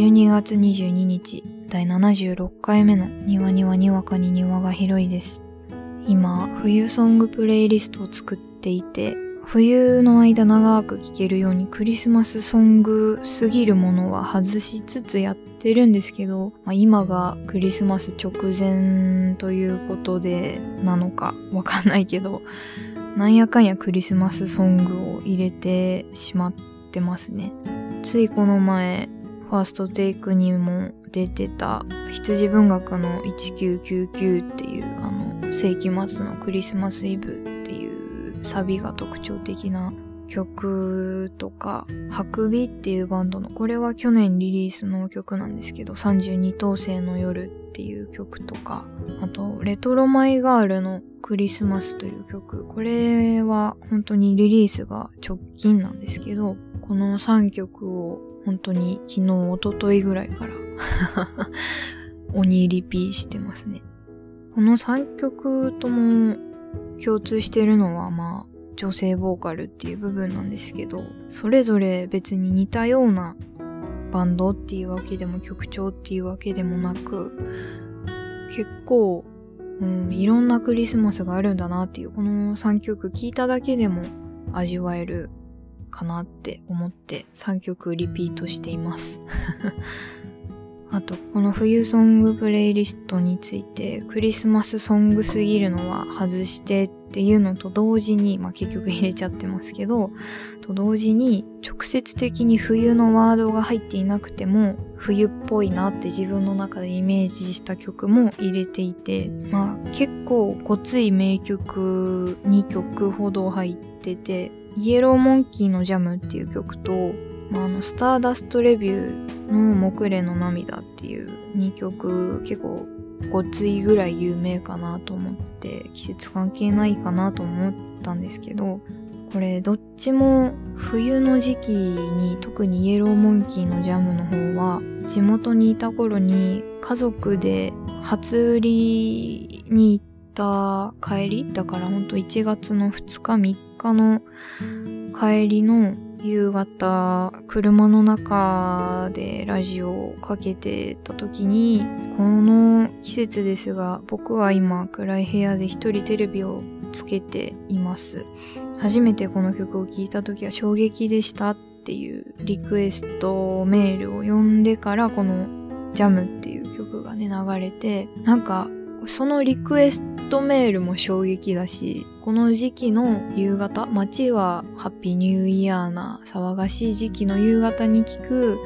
12月22日第76回目の庭にはにわかに庭が広いです。今冬ソングプレイリストを作っていて冬の間長く聴けるようにクリスマスソングすぎるものは外しつつやってるんですけど、まあ、今がクリスマス直前ということでなのかわかんないけどなんやかんやクリスマスソングを入れてしまってますね。ついこの前ファーストテイクにも出てた羊文学の1999っていうあの世紀末のクリスマスイブっていうサビが特徴的な曲とか、ハクビっていうバンドの、これは去年リリースの曲なんですけど、32等星の夜っていう曲とか、あと、レトロマイガールのクリスマスという曲、これは本当にリリースが直近なんですけど、この3曲を本当に昨日、おとといぐらいから 鬼リピしてますね。この3曲とも共通してるのはまあ女性ボーカルっていう部分なんですけど、それぞれ別に似たようなバンドっていうわけでも曲調っていうわけでもなく、結構、うん、いろんなクリスマスがあるんだなっていう、この3曲聴いただけでも味わえるかなって思って3曲リピートしています。あと、この冬ソングプレイリストについて、クリスマスソングすぎるのは外してっていうのと同時に、まあ結局入れちゃってますけど、と同時に直接的に冬のワードが入っていなくても、冬っぽいなって自分の中でイメージした曲も入れていて、まあ結構ごつい名曲2曲ほど入ってて、イエローモンキーのジャムっていう曲と、まあ、あの、スターダストレビューの木蓮の涙っていう2曲結構ごついぐらい有名かなと思って季節関係ないかなと思ったんですけどこれどっちも冬の時期に特にイエローモンキーのジャムの方は地元にいた頃に家族で初売りに行った帰りだからほんと1月の2日3日の帰りの夕方車の中でラジオをかけてた時にこの季節ですが僕は今暗い部屋で一人テレビをつけています。初めてこの曲を聴いた時は衝撃でしたっていうリクエストメールを読んでからこのジャムっていう曲がね流れてなんかそのリクエストメールも衝撃だし、この時期の夕方、街はハッピーニューイヤーな騒がしい時期の夕方に聞く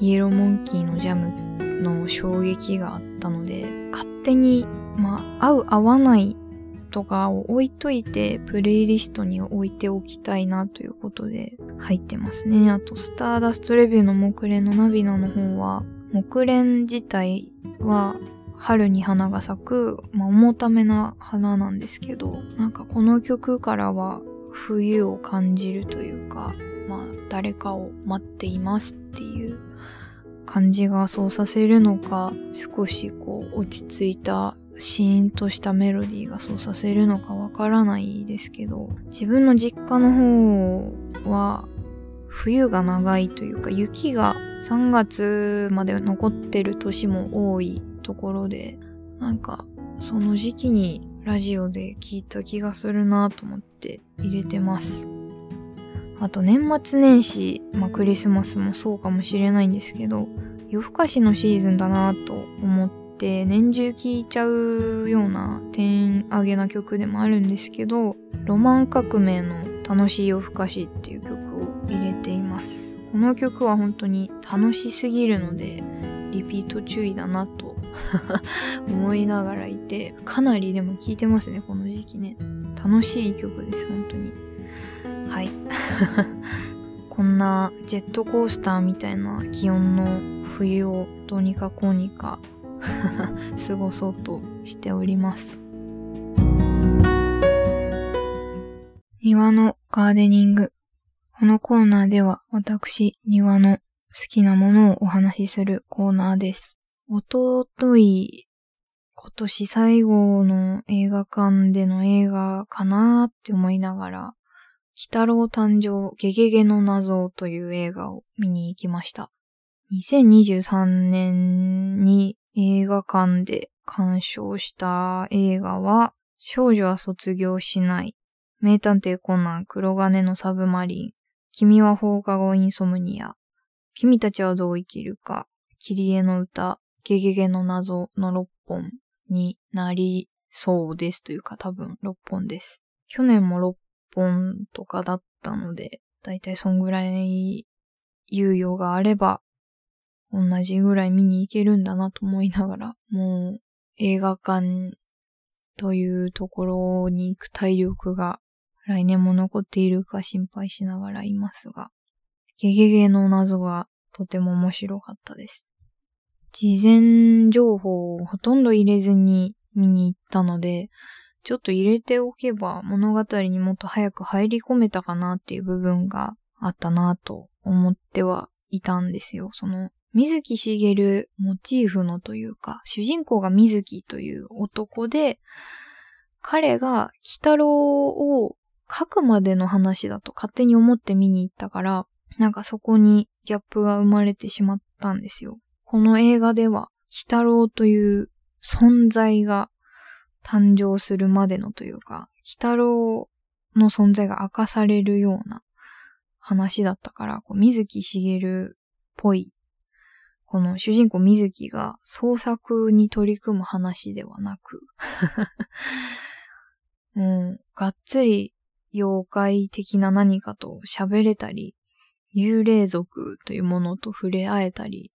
イエローモンキーのジャムの衝撃があったので、勝手に、まあ、合う合わないとかを置いといて、プレイリストに置いておきたいなということで入ってますね。あと、スターダストレビューの木蓮のナビナの方は、木蓮自体は春に花が咲く、まあ、重ためな花なんですけど、なんかこの曲からは冬を感じるというか、まあ、誰かを待っていますっていう感じがそうさせるのか、少しこう落ち着いたシーンとしたメロディーがそうさせるのかわからないですけど、自分の実家の方は冬が長いというか雪が3月まで残ってる年も多いところで、なんか、その時期にラジオで聞いた気がするなと思って入れてます。あと年末年始、まあクリスマスもそうかもしれないんですけど、夜更かしのシーズンだなと思って年中聴いちゃうような点上げな曲でもあるんですけど、ロマン革命の楽しい夜更かしっていう曲を入れています。この曲は本当に楽しすぎるので、リピート注意だなと 思いながらいて、かなりでも聴いてますね、この時期ね。楽しい曲です、本当に。はい。こんなジェットコースターみたいな気温の冬をどうにかこうにか 過ごそうとしております。庭のガーデニング。このコーナーでは私、庭の好きなものをお話しするコーナーです。おととい、今年最後の映画館での映画かなーって思いながら、鬼太郎誕生ゲゲゲの謎という映画を見に行きました。2023年に映画館で鑑賞した映画は、少女は卒業しない、名探偵コナン黒金のサブマリン、君は放課後インソムニア、君たちはどう生きるか、キリエの歌、ゲゲゲの謎の6本になりそうですというか多分6本です。去年も6本とかだったので、だいたいそんぐらい猶予があれば同じぐらい見に行けるんだなと思いながら、もう映画館というところに行く体力が来年も残っているか心配しながらいますが、ゲゲゲの謎はとても面白かったです。事前情報をほとんど入れずに見に行ったので、ちょっと入れておけば物語にもっと早く入り込めたかなっていう部分があったなと思ってはいたんですよ。その水木しげるモチーフのというか、主人公が水木という男で、彼が鬼太郎を書くまでの話だと勝手に思って見に行ったから、なんかそこにギャップが生まれてしまったんですよ。この映画では、鬼太郎という存在が誕生するまでのというか、鬼太郎の存在が明かされるような話だったから、こう水木しげるっぽいこの主人公水木が創作に取り組む話ではなく もう、がっつり妖怪的な何かと喋れたり、幽霊族というものと触れ合えたり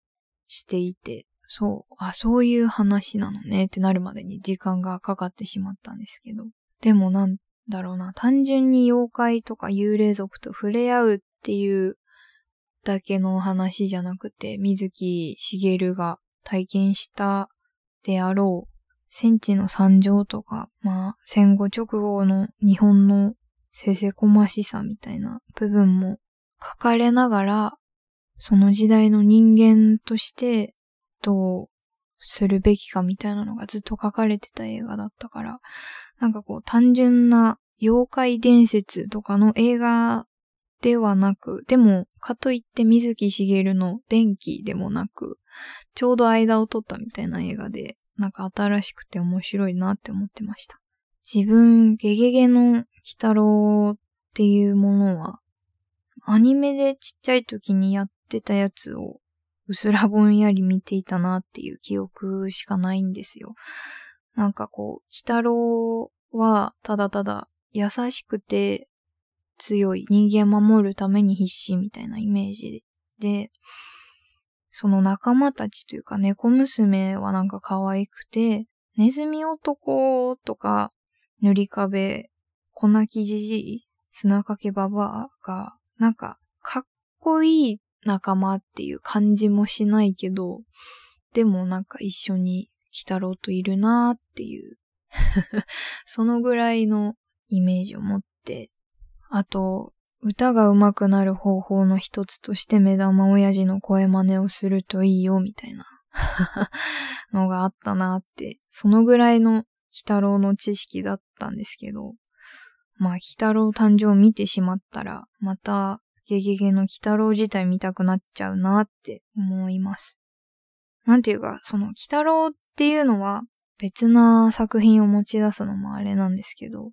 していて、そう、あ、そういう話なのねってなるまでに時間がかかってしまったんですけど。でもなんだろうな、単純に妖怪とか幽霊族と触れ合うっていうだけの話じゃなくて、水木しげるが体験したであろう、戦地の惨状とか、まあ、戦後直後の日本のせせこましさみたいな部分も書かれながら、その時代の人間としてどうするべきかみたいなのがずっと書かれてた映画だったから、なんかこう単純な妖怪伝説とかの映画ではなく、でも、かといって水木しげるの電気でもなく、ちょうど間を取ったみたいな映画で、なんか新しくて面白いなって思ってました。自分、ゲゲゲの鬼太郎っていうものは、アニメでちっちゃい時にやってたやつを、うすらぼんやり見ていたなっていう記憶しかないんですよ。なんかこう、鬼太郎はただただ優しくて強い、人間守るために必死みたいなイメージで、その仲間たちというか猫娘はなんか可愛くて、ネズミ男とか塗り壁、粉木じじい、砂かけばばが、なんかかっこいい仲間っていう感じもしないけど、でもなんか一緒に鬼太郎といるなーっていう そのぐらいのイメージを持ってあと、歌が上手くなる方法の一つとして目玉親父の声真似をするといいよ、みたいな のがあったなって、そのぐらいの鬼太郎の知識だったんですけど、まあ、鬼太郎誕生を見てしまったら、また、ゲゲゲの鬼太郎自体見たくなっちゃうなって思います。なんていうか、その鬼太郎っていうのは別な作品を持ち出すのもあれなんですけど、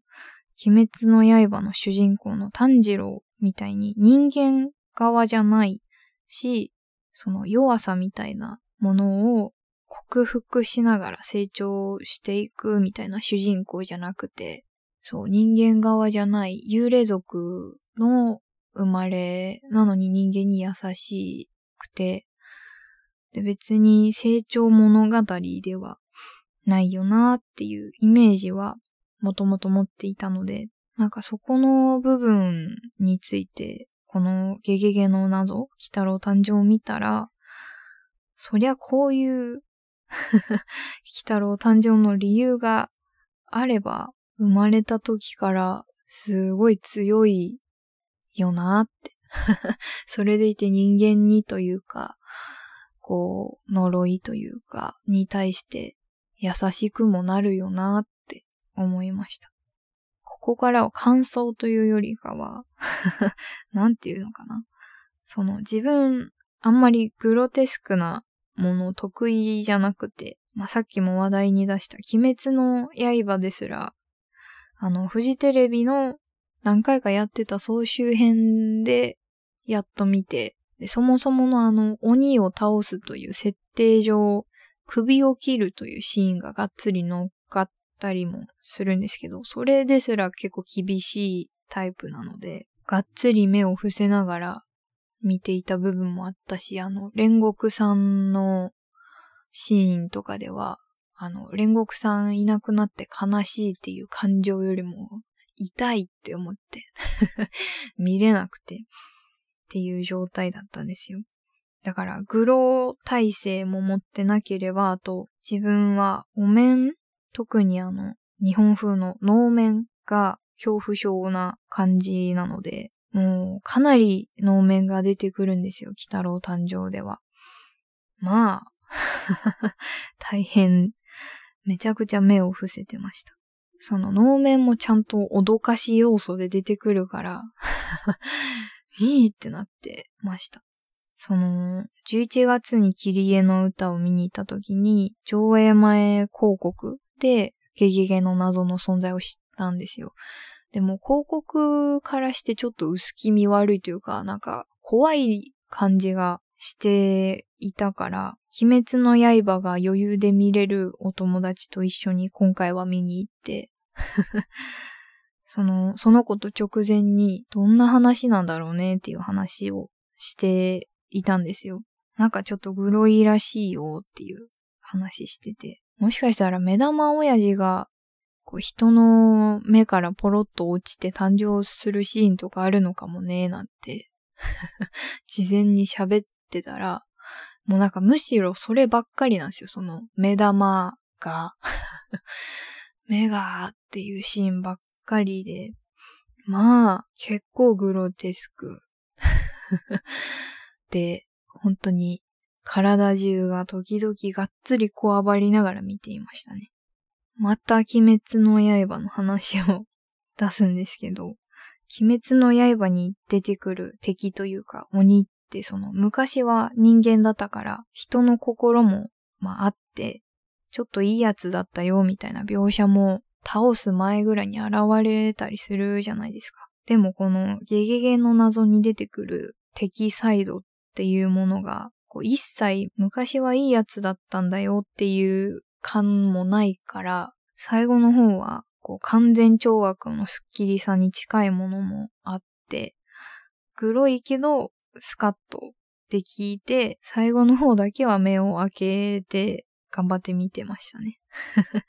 鬼滅の刃の主人公の炭治郎みたいに人間側じゃないし、その弱さみたいなものを克服しながら成長していくみたいな主人公じゃなくて、そう、人間側じゃない幽霊族の生まれなのに人間に優しくて、で別に成長物語ではないよなっていうイメージはもともと持っていたので、なんかそこの部分について、このゲゲゲの謎、鬼太郎誕生を見たら、そりゃこういう 鬼太郎誕生の理由があれば、生まれた時からすごい強いよなって それでいて人間にというか、こう、呪いというか、に対して優しくもなるよなって思いました。ここからは感想というよりかは なんていうのかな。その自分、あんまりグロテスクなもの得意じゃなくて、まあ、さっきも話題に出した鬼滅の刃ですら、あの、フジテレビの何回かやってた総集編でやっと見て、でそもそものあの、鬼を倒すという設定上、首を切るというシーンががっつり乗っかったりもするんですけど、それですら結構厳しいタイプなので、がっつり目を伏せながら見ていた部分もあったし、あの、煉獄さんのシーンとかでは、あの、煉獄さんいなくなって悲しいっていう感情よりも、痛いって思って 見れなくてっていう状態だったんですよ。だから、グロー体制も持ってなければ、あと、自分はお面、特にあの、日本風の能面が恐怖症な感じなので、もうかなり能面が出てくるんですよ、鬼太郎誕生では。まあ、大変、めちゃくちゃ目を伏せてました。その能面もちゃんと脅かし要素で出てくるから いいってなってました。その、11月にキリエの歌を見に行った時に、上映前広告で、ゲゲゲの謎の存在を知ったんですよ。でも広告からしてちょっと薄気味悪いというか、なんか怖い感じがしていたから、鬼滅の刃が余裕で見れるお友達と一緒に今回は見に行って、その、その子と直前にどんな話なんだろうねっていう話をしていたんですよ。なんかちょっとグロいらしいよっていう話してて。もしかしたら目玉親父がこう人の目からポロッと落ちて誕生するシーンとかあるのかもね、なんて 事前に喋ってたら、もうなんかむしろそればっかりなんですよ。その目玉が 目がっていうシーンばっかりで。まあ、結構グロテスク で、本当に体中が時々がっつりこわばりながら見ていましたね。また鬼滅の刃の話を 出すんですけど、鬼滅の刃に出てくる敵というか鬼っその昔は人間だったから人の心もまああって、ちょっといいやつだったよみたいな描写も倒す前ぐらいに現れたりするじゃないですか。でもこのゲゲゲの謎に出てくる敵サイドっていうものが、こう一切昔はいいやつだったんだよっていう感もないから、最後の方は、こう完全懲悪のスッキリさに近いものもあって、黒いけどスカッとできて、最後の方だけは目を開けて頑張って見てましたね。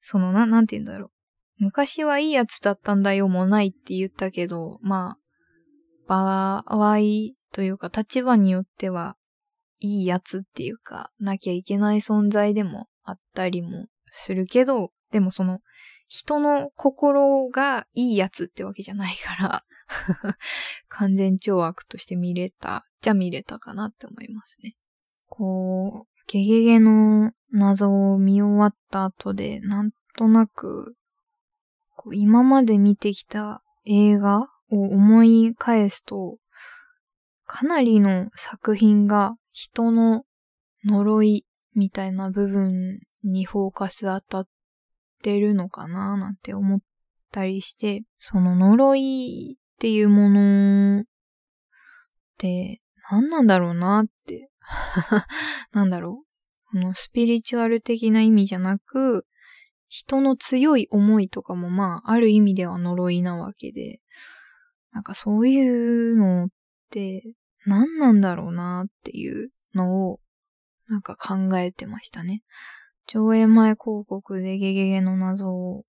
そのな、なんて言うんだろう。昔はいいやつだったんだよもないって言ったけど、まあ、場合というか立場によってはいいやつっていうか、なきゃいけない存在でもあったりもするけど、でもその人の心がいいやつってわけじゃないから 完全懲悪として見れた、じゃ見れたかなって思いますね。こう、ゲゲゲの謎を見終わった後で、なんとなく、こう今まで見てきた映画を思い返すと、かなりの作品が人の呪いみたいな部分にフォーカス当たってるのかななんて思ったりして、その呪いっていうものって何なんだろうなって。なんだろう。このスピリチュアル的な意味じゃなく、人の強い思いとかもまあ、ある意味では呪いなわけで、なんかそういうのって、何なんだろうなっていうのを、なんか考えてましたね。上映前広告でゲゲゲの謎を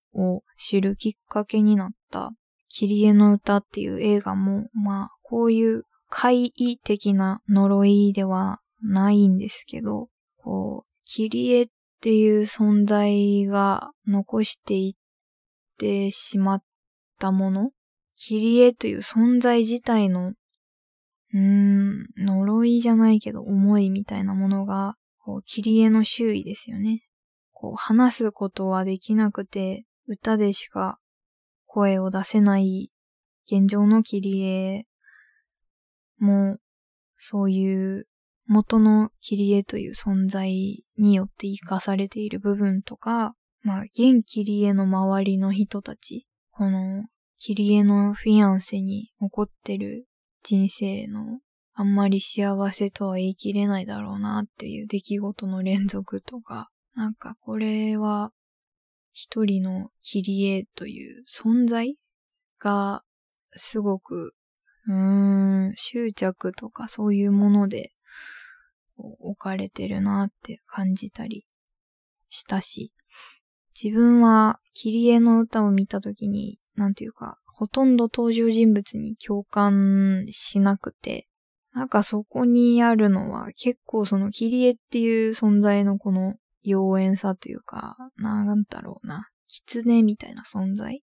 知るきっかけになった、キリエの歌っていう映画も、まあ、こういう怪異的な呪いではないんですけど、こう、キリエっていう存在が残していってしまったもの、キリエという存在自体のうーん、呪いじゃないけど思いみたいなものが、こう、切り絵の周囲ですよね。こう、話すことはできなくて、歌でしか声を出せない現状の切り絵も、そういう元の切り絵という存在によって生かされている部分とか、まあ、現切り絵の周りの人たち、この切り絵のフィアンセに起こってる人生のあんまり幸せとは言い切れないだろうなっていう出来事の連続とか、なんかこれは一人の切り絵という存在がすごく、うーん、執着とかそういうもので置かれてるなって感じたりしたし、自分は切り絵の歌を見たときに、なんていうか、ほとんど登場人物に共感しなくて、なんかそこにあるのは結構その切り絵っていう存在のこの妖艶さというか、なんだろうな、狐みたいな存在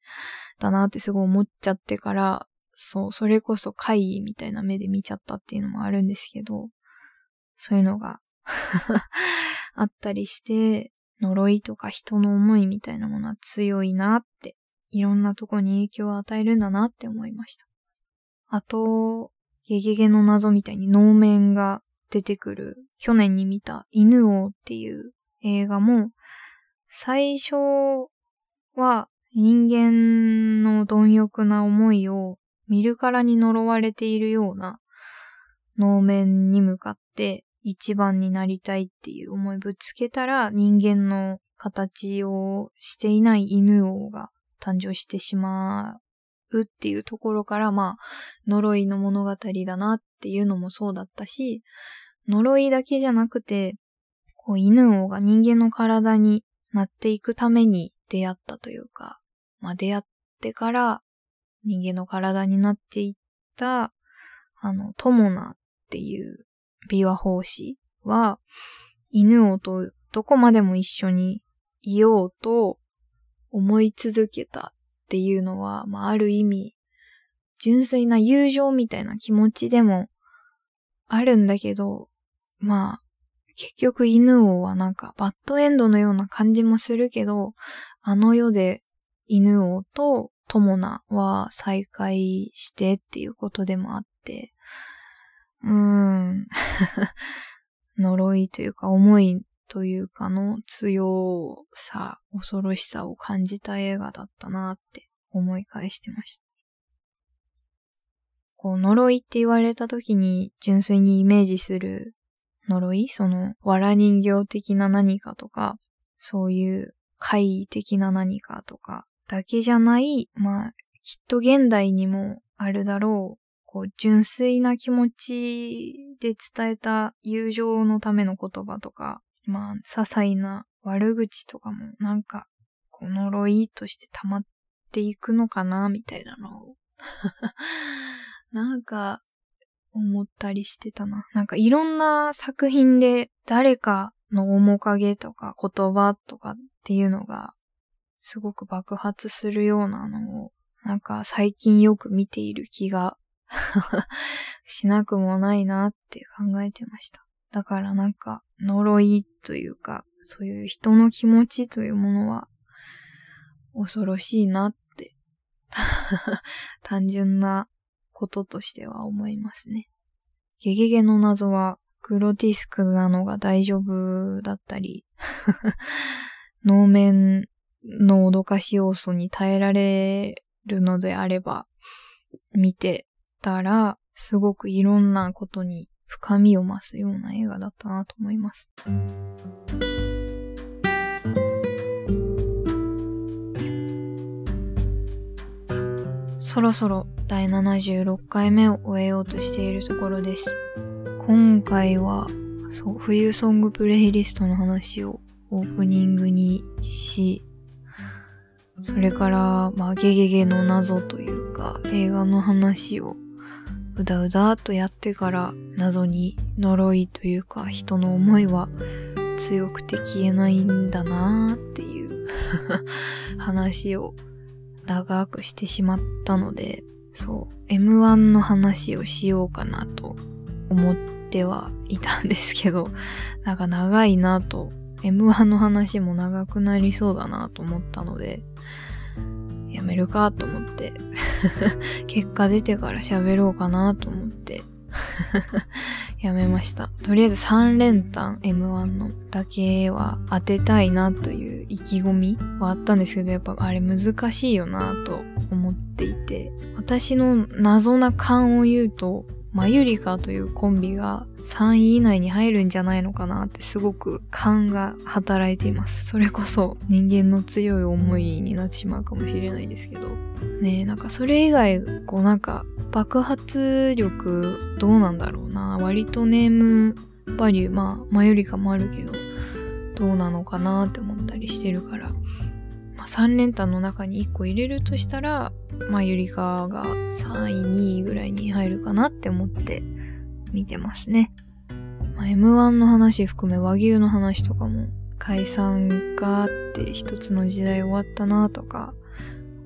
だなってすごい思っちゃってから、そう、それこそ怪異みたいな目で見ちゃったっていうのもあるんですけど、そういうのが あったりして、呪いとか人の思いみたいなものは強いなって、いろんなとこに影響を与えるんだなって思いました。あと、ゲゲゲの謎みたいに能面が出てくる、去年に見た犬王っていう映画も、最初は人間の貪欲な思いを見るからに呪われているような能面に向かって一番になりたいっていう思いぶつけたら人間の形をしていない犬王が誕生してしまうっていうところから、まあ、呪いの物語だなっていうのもそうだったし、呪いだけじゃなくて、こう犬王が人間の体になっていくために出会ったというか、まあ出会ってから人間の体になっていった、あの、トモナっていう琵琶法師は、犬王とどこまでも一緒にいようと思い続けたっていうのは、まあ、ある意味、純粋な友情みたいな気持ちでもあるんだけど、まあ、結局犬王はなんかバッドエンドのような感じもするけど、あの世で犬王と友ナは再会してっていうことでもあって、うーん、呪いというか思いというかの強さ、恐ろしさを感じた映画だったなって思い返してました。こう、呪いって言われた時に純粋にイメージする呪い？その、藁人形的な何かとか、そういう怪異的な何かとか、だけじゃない、まあ、きっと現代にもあるだろう、こう、純粋な気持ちで伝えた友情のための言葉とか、まあ、些細な悪口とかもなんか、この呪いとして溜まっていくのかな、みたいなのを。なんか、思ったりしてたな。なんかいろんな作品で誰かの面影とか言葉とかっていうのがすごく爆発するようなのをなんか最近よく見ている気が しなくもないなって考えてました。だからなんか呪いというか、そういう人の気持ちというものは恐ろしいなって 単純なこととしては思いますね。ゲゲゲの謎はグロティスクなのが大丈夫だったり 能面の脅かし要素に耐えられるのであれば、見てたら、すごくいろんなことに深みを増すような映画だったなと思います。そろそろ第76回目を終えようとしているところです。今回は、そう、冬ソングプレイリストの話をオープニングにし、それから、まあ、ゲゲゲの謎というか、映画の話をうだうだとやってから謎に呪いというか人の思いは強くて消えないんだなーっていう 話を長くしてしまったので、そう、M1 の話をしようかなと思ってはいたんですけど、なんか長いなと、M1 の話も長くなりそうだなと思ったので、やめるかと思って 結果出てから喋ろうかなと思って。やめました。とりあえず3連単 M1 のだけは当てたいなという意気込みはあったんですけど、やっぱあれ難しいよなと思っていて、私の謎な勘を言うと、マユリカというコンビが3位以内に入るんじゃないのかなってすごく勘が働いています。それこそ人間の強い思いになってしまうかもしれないですけど。ねえ、なんかそれ以外、こうなんか爆発力どうなんだろうな。割とネームバリュー、まあ、マユリカもあるけど、どうなのかなって思ったりしてるから、まあ、3連単の中に1個入れるとしたら、まあ、ゆりかが3位、2位ぐらいに入るかなって思って見てますね。まあ、M1 の話含め和牛の話とかも解散があって一つの時代終わったなとか、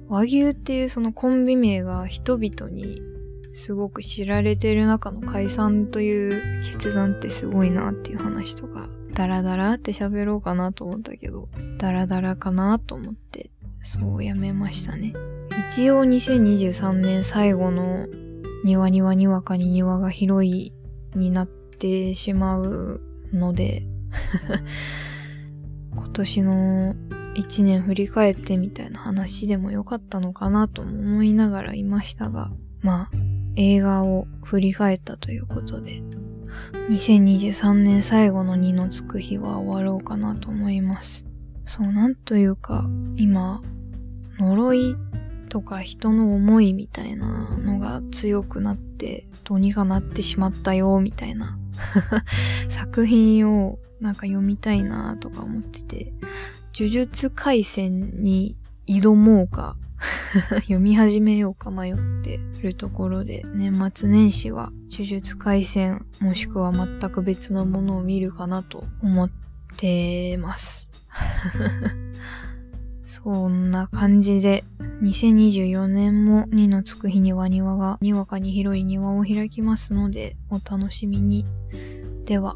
和牛っていうそのコンビ名が人々にすごく知られてる中の解散という決断ってすごいなっていう話とか、ダラダラって喋ろうかなと思ったけど、ダラダラかなと思って、そうやめましたね。一応2023年最後の庭庭にわかに庭が広いになってしまうので 今年の一年振り返ってみたいな話でもよかったのかなとも思いながらいましたが、まあ映画を振り返ったということで、2023年最後の2のつく日は終わろうかなと思います。そう、なんというか、今、呪いとか人の思いみたいなのが強くなってどうにかなってしまったよみたいな 作品をなんか読みたいなとか思ってて呪術廻戦に挑もうか 読み始めようか迷ってるところで年末年始は呪術廻戦もしくは全く別のものを見るかなと思ってます そんな感じで、2024年も2のつく日には庭が、にわかに広い庭を開きますので、お楽しみに。では。